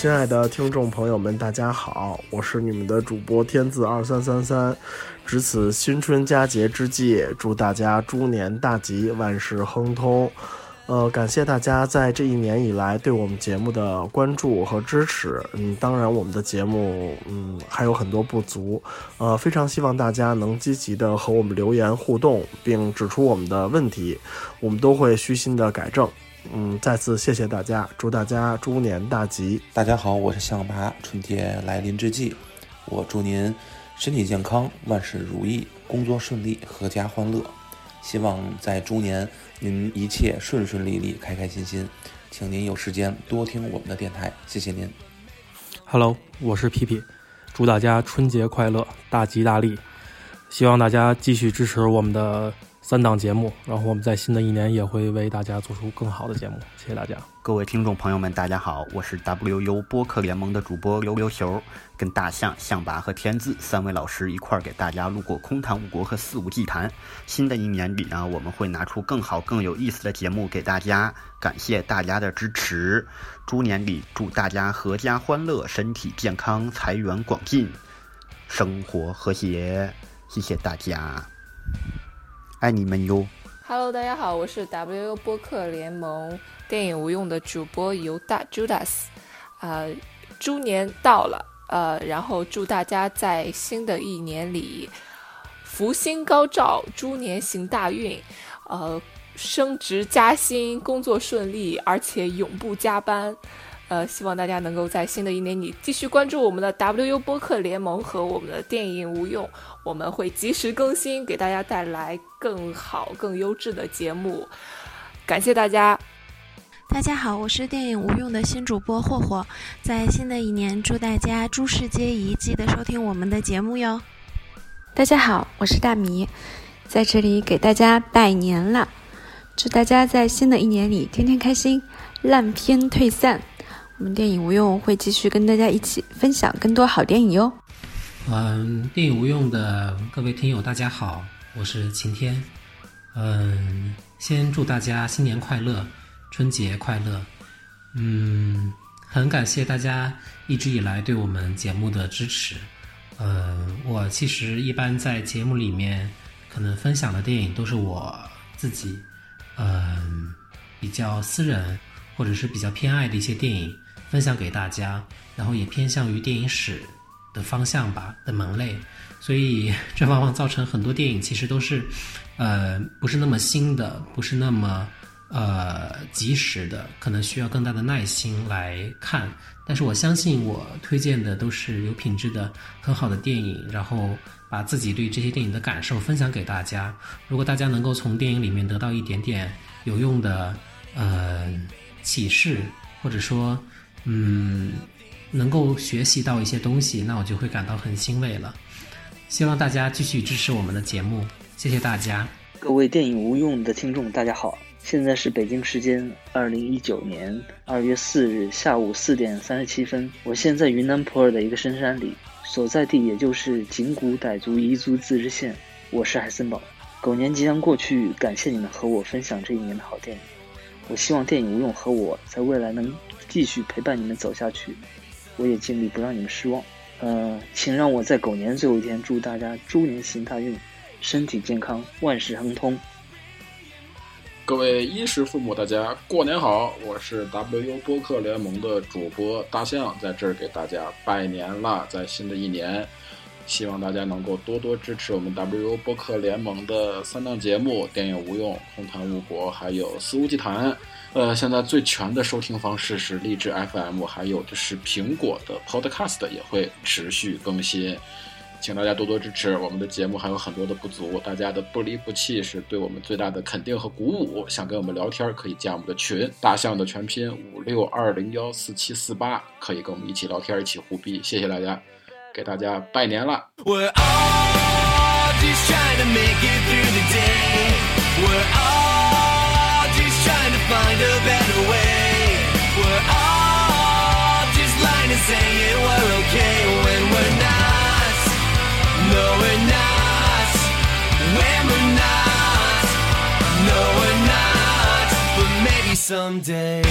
亲爱的听众朋友们，大家好，我是你们的主播天字二三三三。值此新春佳节之际，祝大家猪年大吉，万事亨通。呃，感谢大家在这一年以来对我们节目的关注和支持。嗯，当然我们的节目嗯还有很多不足，呃，非常希望大家能积极的和我们留言互动，并指出我们的问题，我们都会虚心的改正。嗯，再次谢谢大家，祝大家猪年大吉。大家好，我是象拔。春节来临之际，我祝您身体健康，万事如意，工作顺利，阖家欢乐。希望在猪年您一切顺顺利利，开开心心。请您有时间多听我们的电台，谢谢您。Hello，我是皮皮，祝大家春节快乐，大吉大利！希望大家继续支持我们的三档节目，然后我们在新的一年也会为大家做出更好的节目。谢谢大家。各位听众朋友们，大家好，我是 WU 播客联盟的主播溜溜球，跟大象、象拔和天字三位老师一块儿给大家录过《空谈误国》和《肆无忌谈》。新的一年里呢，我们会拿出更好、更有意思的节目给大家，感谢大家的支持。猪年里祝大家阖家欢乐，身体健康，财源广进，生活和谐。谢谢大家，爱你们哟！Hello，大家好，我是 WU 播客联盟电影无用的主播犹大 Judas，呃，猪年到了，呃，然后祝大家在新的一年里福星高照，猪年行大运，呃，升职加薪，工作顺利，而且永不加班。呃，希望大家能够在新的一年里继续关注我们的 WU 播客联盟和我们的电影无用，我们会及时更新，给大家带来更好、更优质的节目。感谢大家。大家好，我是电影无用的新主播霍霍，在新的一年，祝大家诸事皆宜，记得收听我们的节目哟。大家好，我是大米，在这里给大家拜年了，祝大家在新的一年里天天开心，烂片退散。我们电影无用会继续跟大家一起分享更多好电影哟。嗯，电影无用的各位听友，大家好，我是晴天。嗯，先祝大家新年快乐，春节快乐。嗯，很感谢大家一直以来对我们节目的支持。呃，我其实一般在节目里面可能分享的电影都是我自己，嗯，比较私人或者是比较偏爱的一些电影。分享给大家，然后也偏向于电影史的方向吧的门类，所以 这往往造成很多电影其实都是，呃，不是那么新的，不是那么呃及时的，可能需要更大的耐心来看。但是我相信我推荐的都是有品质的、很好的电影，然后把自己对这些电影的感受分享给大家。如果大家能够从电影里面得到一点点有用的呃启示，或者说。嗯，能够学习到一些东西，那我就会感到很欣慰了。希望大家继续支持我们的节目，谢谢大家。各位电影无用的听众，大家好，现在是北京时间二零一九年二月四日下午四点三十七分，我现在云南普洱的一个深山里，所在地也就是景谷傣族彝族自治县。我是海森堡。狗年即将过去，感谢你们和我分享这一年的好电影。我希望电影无用和我在未来能。继续陪伴你们走下去，我也尽力不让你们失望。呃，请让我在狗年最后一天祝大家猪年行大运，身体健康，万事亨通。各位衣食父母，大家过年好！我是 WU 播客联盟的主播大象，在这儿给大家拜年了。在新的一年，希望大家能够多多支持我们 WU 播客联盟的三档节目：电影无用、空谈误国，还有肆无忌谈。呃，现在最全的收听方式是荔枝 FM，还有就是苹果的 Podcast 也会持续更新，请大家多多支持。我们的节目还有很多的不足，大家的不离不弃是对我们最大的肯定和鼓舞。想跟我们聊天，可以加我们的群，大象的全拼五六二零幺四七四八，可以跟我们一起聊天，一起互逼。谢谢大家，给大家拜年了。 We're all just trying to make it through the day. We're all just trying to find a better way. We're all just lying and saying we're okay when we're not. No, we're not. When we're not. No, we're not. someday.